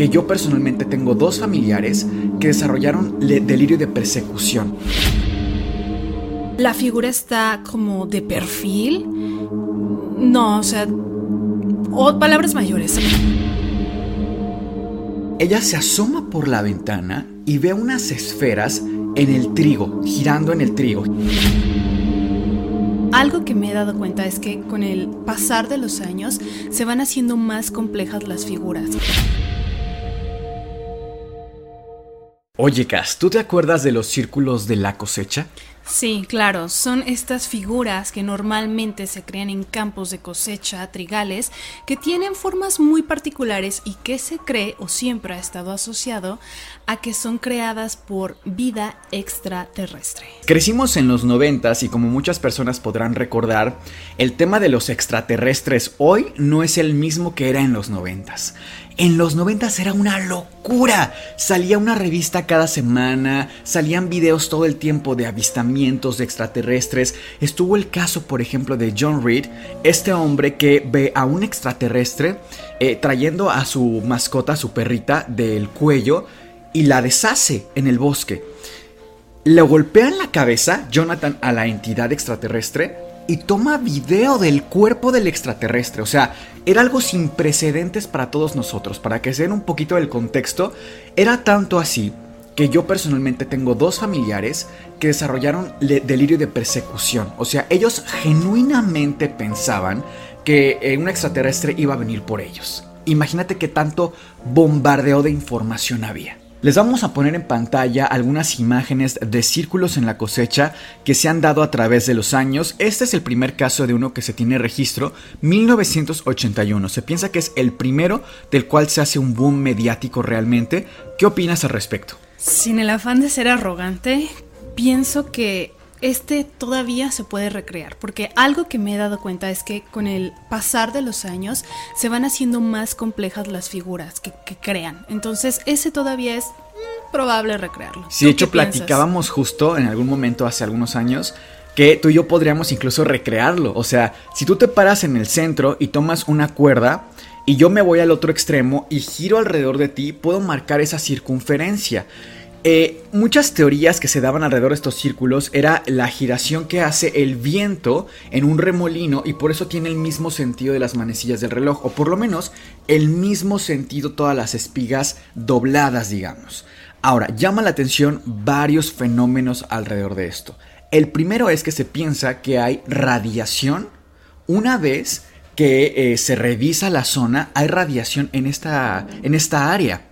que yo personalmente tengo dos familiares que desarrollaron delirio de persecución. La figura está como de perfil. No, o sea, o palabras mayores. Ella se asoma por la ventana y ve unas esferas en el trigo, girando en el trigo. Algo que me he dado cuenta es que con el pasar de los años se van haciendo más complejas las figuras. Oye, Cas, ¿tú te acuerdas de los círculos de la cosecha? Sí, claro, son estas figuras que normalmente se crean en campos de cosecha, trigales, que tienen formas muy particulares y que se cree o siempre ha estado asociado a que son creadas por vida extraterrestre. Crecimos en los noventas y como muchas personas podrán recordar, el tema de los extraterrestres hoy no es el mismo que era en los noventas. En los noventas era una locura. Salía una revista cada semana, salían videos todo el tiempo de avistamientos de extraterrestres. Estuvo el caso, por ejemplo, de John Reed, este hombre que ve a un extraterrestre eh, trayendo a su mascota, su perrita, del cuello y la deshace en el bosque. Le golpea en la cabeza Jonathan a la entidad extraterrestre y toma video del cuerpo del extraterrestre. O sea, era algo sin precedentes para todos nosotros. Para que se den un poquito del contexto, era tanto así que yo personalmente tengo dos familiares que desarrollaron delirio de persecución. O sea, ellos genuinamente pensaban que eh, un extraterrestre iba a venir por ellos. Imagínate qué tanto bombardeo de información había. Les vamos a poner en pantalla algunas imágenes de círculos en la cosecha que se han dado a través de los años. Este es el primer caso de uno que se tiene registro, 1981. Se piensa que es el primero del cual se hace un boom mediático realmente. ¿Qué opinas al respecto? Sin el afán de ser arrogante, pienso que este todavía se puede recrear, porque algo que me he dado cuenta es que con el pasar de los años se van haciendo más complejas las figuras que, que crean. Entonces ese todavía es mm, probable recrearlo. Sí, ¿Tú de hecho piensas? platicábamos justo en algún momento hace algunos años que tú y yo podríamos incluso recrearlo. O sea, si tú te paras en el centro y tomas una cuerda y yo me voy al otro extremo y giro alrededor de ti, puedo marcar esa circunferencia. Eh, muchas teorías que se daban alrededor de estos círculos era la giración que hace el viento en un remolino y por eso tiene el mismo sentido de las manecillas del reloj, o por lo menos el mismo sentido todas las espigas dobladas, digamos. Ahora, llama la atención varios fenómenos alrededor de esto. El primero es que se piensa que hay radiación una vez que eh, se revisa la zona, hay radiación en esta, en esta área.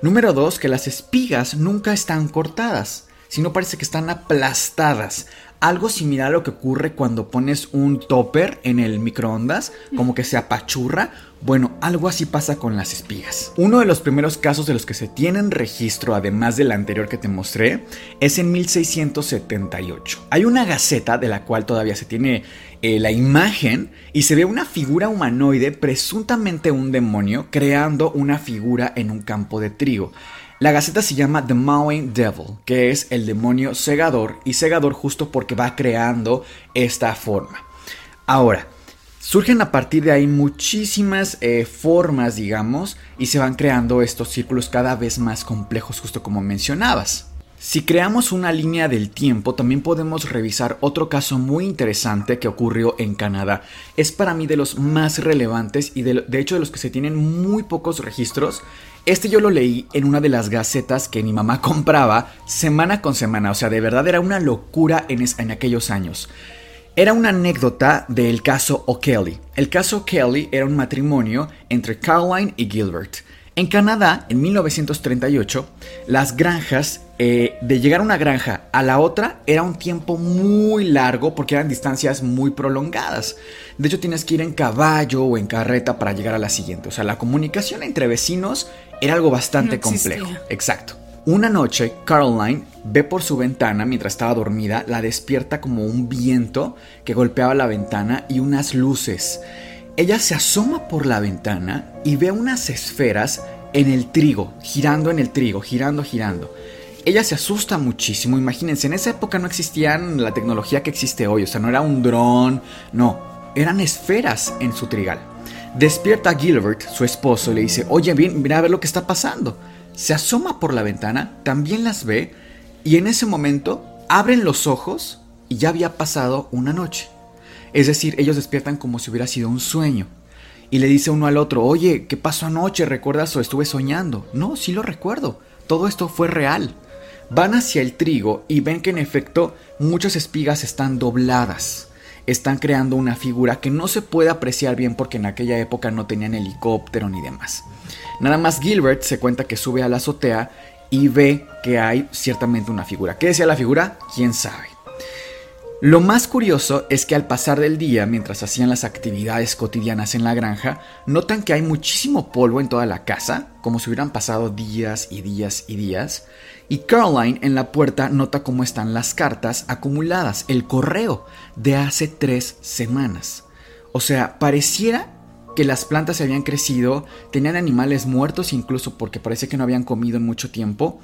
Número dos, que las espigas nunca están cortadas, sino parece que están aplastadas. Algo similar a lo que ocurre cuando pones un topper en el microondas, como que se apachurra. Bueno, algo así pasa con las espigas. Uno de los primeros casos de los que se tienen registro, además del anterior que te mostré, es en 1678. Hay una gaceta de la cual todavía se tiene eh, la imagen y se ve una figura humanoide, presuntamente un demonio, creando una figura en un campo de trigo. La gaceta se llama The Mowing Devil, que es el demonio segador, y segador justo porque va creando esta forma. Ahora, surgen a partir de ahí muchísimas eh, formas, digamos, y se van creando estos círculos cada vez más complejos, justo como mencionabas. Si creamos una línea del tiempo, también podemos revisar otro caso muy interesante que ocurrió en Canadá. Es para mí de los más relevantes y de, hecho de los que se tienen muy pocos registros. Este yo lo leí en una de las gacetas que mi mamá compraba semana con semana. O sea, de verdad era una locura en, en aquellos años. Era una anécdota del caso O'Kelly. El caso O'Kelly era un matrimonio entre Caroline y Gilbert. En Canadá, en 1938, las granjas, eh, de llegar a una granja a la otra, era un tiempo muy largo porque eran distancias muy prolongadas. De hecho, tienes que ir en caballo o en carreta para llegar a la siguiente. O sea, la comunicación entre vecinos era algo bastante complejo. Exacto. Una noche, Caroline ve por su ventana mientras estaba dormida, la despierta como un viento que golpeaba la ventana y unas luces. Ella se asoma por la ventana y ve unas esferas en el trigo, girando en el trigo, girando, girando. Ella se asusta muchísimo, imagínense, en esa época no existían la tecnología que existe hoy, o sea, no era un dron, no, eran esferas en su trigal. Despierta a Gilbert, su esposo, y le dice, oye, bien, a ver lo que está pasando. Se asoma por la ventana, también las ve, y en ese momento abren los ojos y ya había pasado una noche. Es decir, ellos despiertan como si hubiera sido un sueño. Y le dice uno al otro, oye, ¿qué pasó anoche? ¿Recuerdas o estuve soñando? No, sí lo recuerdo. Todo esto fue real. Van hacia el trigo y ven que en efecto muchas espigas están dobladas. Están creando una figura que no se puede apreciar bien porque en aquella época no tenían helicóptero ni demás. Nada más Gilbert se cuenta que sube a la azotea y ve que hay ciertamente una figura. ¿Qué decía la figura? ¿Quién sabe? Lo más curioso es que al pasar del día, mientras hacían las actividades cotidianas en la granja, notan que hay muchísimo polvo en toda la casa, como si hubieran pasado días y días y días, y Caroline en la puerta nota cómo están las cartas acumuladas, el correo de hace tres semanas. O sea, pareciera que las plantas se habían crecido, tenían animales muertos incluso porque parece que no habían comido en mucho tiempo,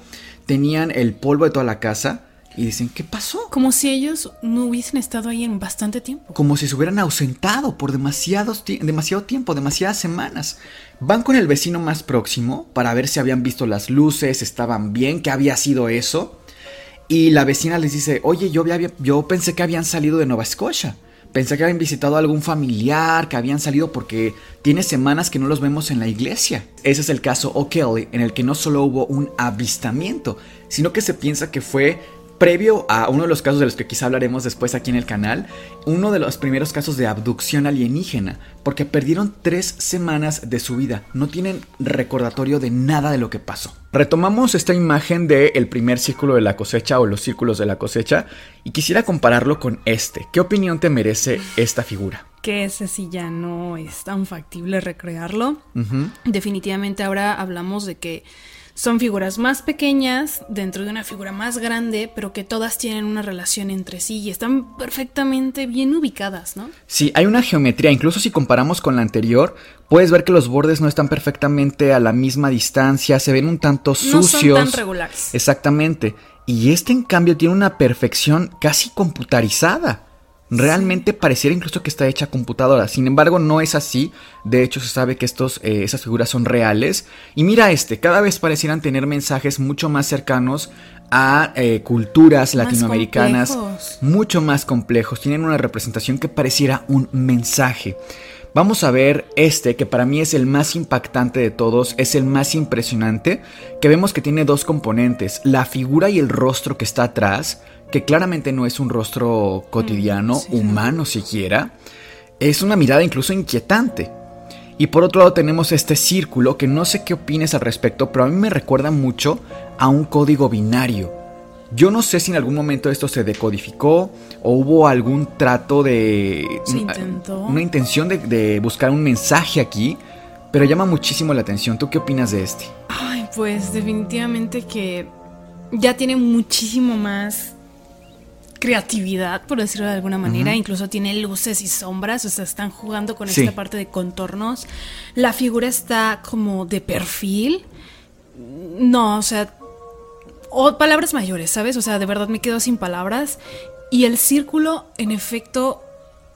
tenían el polvo de toda la casa, y dicen, ¿qué pasó? Como si ellos no hubiesen estado ahí en bastante tiempo. Como si se hubieran ausentado por demasiados demasiado tiempo, demasiadas semanas. Van con el vecino más próximo para ver si habían visto las luces, estaban bien, qué había sido eso. Y la vecina les dice, oye, yo, había, yo pensé que habían salido de Nueva Escocia. Pensé que habían visitado a algún familiar, que habían salido porque tiene semanas que no los vemos en la iglesia. Ese es el caso O'Kelly, en el que no solo hubo un avistamiento, sino que se piensa que fue previo a uno de los casos de los que quizá hablaremos después aquí en el canal, uno de los primeros casos de abducción alienígena, porque perdieron tres semanas de su vida, no tienen recordatorio de nada de lo que pasó. Retomamos esta imagen del el primer círculo de la cosecha o los círculos de la cosecha y quisiera compararlo con este. ¿Qué opinión te merece esta figura? Que ese sí ya no es tan factible recrearlo. Definitivamente ahora hablamos de que son figuras más pequeñas dentro de una figura más grande, pero que todas tienen una relación entre sí y están perfectamente bien ubicadas, ¿no? Sí, hay una geometría, incluso si comparamos con la anterior, puedes ver que los bordes no están perfectamente a la misma distancia, se ven un tanto sucios. No son tan regulares. Exactamente. Y este en cambio tiene una perfección casi computarizada. Realmente pareciera incluso que está hecha a computadora. Sin embargo, no es así. De hecho, se sabe que estos, eh, esas figuras son reales. Y mira este, cada vez parecieran tener mensajes mucho más cercanos a eh, culturas latinoamericanas. Mucho más complejos. Tienen una representación que pareciera un mensaje. Vamos a ver este, que para mí es el más impactante de todos, es el más impresionante, que vemos que tiene dos componentes, la figura y el rostro que está atrás, que claramente no es un rostro cotidiano, mm, humano siquiera, es una mirada incluso inquietante. Y por otro lado tenemos este círculo que no sé qué opines al respecto, pero a mí me recuerda mucho a un código binario. Yo no sé si en algún momento esto se decodificó o hubo algún trato de... Una intención de, de buscar un mensaje aquí, pero llama muchísimo la atención. ¿Tú qué opinas de este? Ay, pues definitivamente que ya tiene muchísimo más creatividad, por decirlo de alguna manera. Incluso tiene luces y sombras, o sea, están jugando con esta parte de contornos. La figura está como de perfil. No, o sea, o palabras mayores, ¿sabes? O sea, de verdad me quedo sin palabras. Y el círculo, en efecto,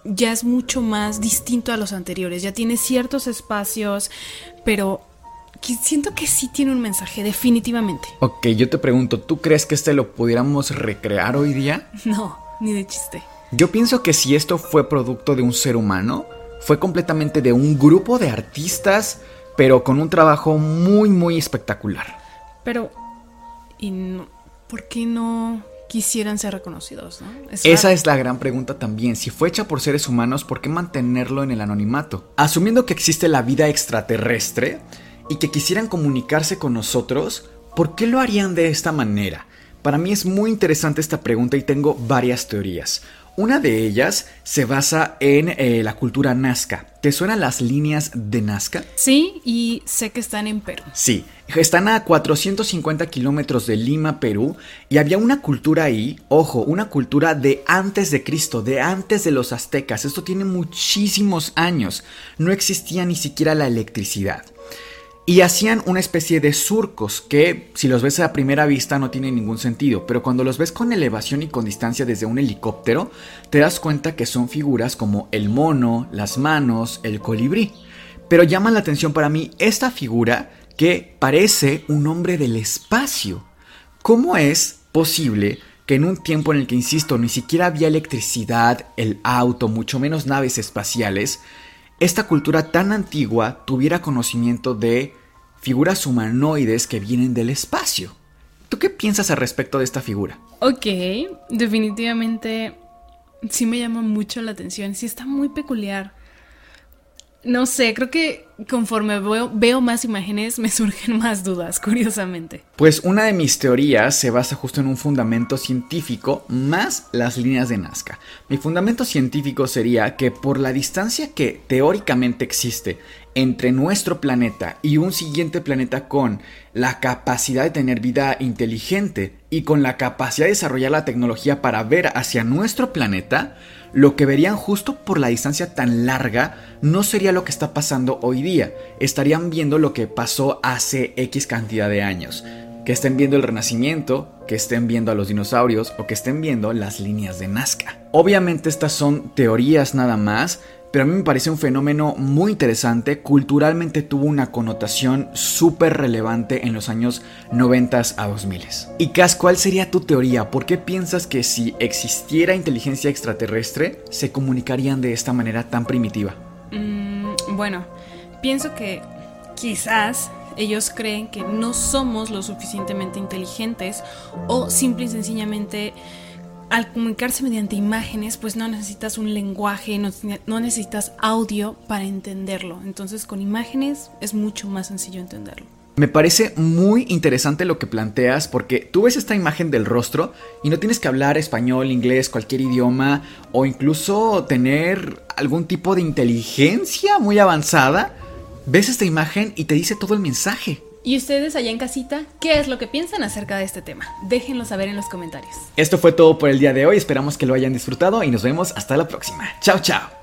ya es mucho más distinto a los anteriores. Ya tiene ciertos espacios, pero siento que sí tiene un mensaje, definitivamente. Ok, yo te pregunto, ¿tú crees que este lo pudiéramos recrear hoy día? No, ni de chiste. Yo pienso que si esto fue producto de un ser humano, fue completamente de un grupo de artistas, pero con un trabajo muy, muy espectacular. Pero, ¿y no, por qué no quisieran ser reconocidos, ¿no? Esa es la gran pregunta también. Si fue hecha por seres humanos, ¿por qué mantenerlo en el anonimato? Asumiendo que existe la vida extraterrestre y que quisieran comunicarse con nosotros, ¿por qué lo harían de esta manera? Para mí es muy interesante esta pregunta y tengo varias teorías. Una de ellas se basa en eh, la cultura Nazca. ¿Te suenan las líneas de Nazca? Sí, y sé que están en Perú. Sí, están a 450 kilómetros de Lima, Perú, y había una cultura ahí, ojo, una cultura de antes de Cristo, de antes de los aztecas. Esto tiene muchísimos años. No existía ni siquiera la electricidad. Y hacían una especie de surcos que, si los ves a primera vista, no tienen ningún sentido, pero cuando los ves con elevación y con distancia desde un helicóptero, te das cuenta que son figuras como el mono, las manos, el colibrí. Pero llama la atención para mí esta figura que parece un hombre del espacio. ¿Cómo es posible que en un tiempo en el que, insisto, ni siquiera había electricidad, el auto, mucho menos naves espaciales, esta cultura tan antigua tuviera conocimiento de figuras humanoides que vienen del espacio. ¿Tú qué piensas al respecto de esta figura? Ok, definitivamente sí me llama mucho la atención, sí está muy peculiar. No sé, creo que conforme veo, más imágenes me surgen más dudas, curiosamente. Pues una de mis teorías se basa justo en un fundamento científico más las líneas de Nazca. Mi fundamento científico sería que por la distancia que teóricamente existe entre nuestro planeta y un siguiente planeta con la capacidad de tener vida inteligente y con la capacidad de desarrollar la tecnología para ver hacia nuestro planeta, lo que verían justo por la distancia tan larga no sería lo que está pasando hoy día, estarían viendo lo que pasó hace X cantidad de años. Que estén viendo el renacimiento, que estén viendo a los dinosaurios o que estén viendo las líneas de Nazca. Obviamente estas son teorías nada más, pero a mí me parece un fenómeno muy interesante, culturalmente tuvo una connotación súper relevante en los años 90 a 2000. Y Cas, ¿cuál sería tu teoría? ¿Por qué piensas que si existiera inteligencia extraterrestre se comunicarían de esta manera tan primitiva? Mm, bueno, pienso que quizás ellos creen que no somos lo suficientemente inteligentes o simple y sencillamente al comunicarse mediante imágenes, pues no necesitas un lenguaje, no, necesitas audio para entenderlo. Entonces con imágenes es mucho más sencillo entenderlo. Me parece muy interesante lo que planteas porque tú ves esta imagen del rostro y no tienes que hablar español, inglés, cualquier idioma o incluso tener algún tipo de inteligencia muy avanzada. Ves esta imagen y te dice todo el mensaje. ¿Y ustedes allá en casita, qué es lo que piensan acerca de este tema? Déjenlo saber en los comentarios. Esto fue todo por el día de hoy, esperamos que lo hayan disfrutado y nos vemos hasta la próxima. Chao, chao.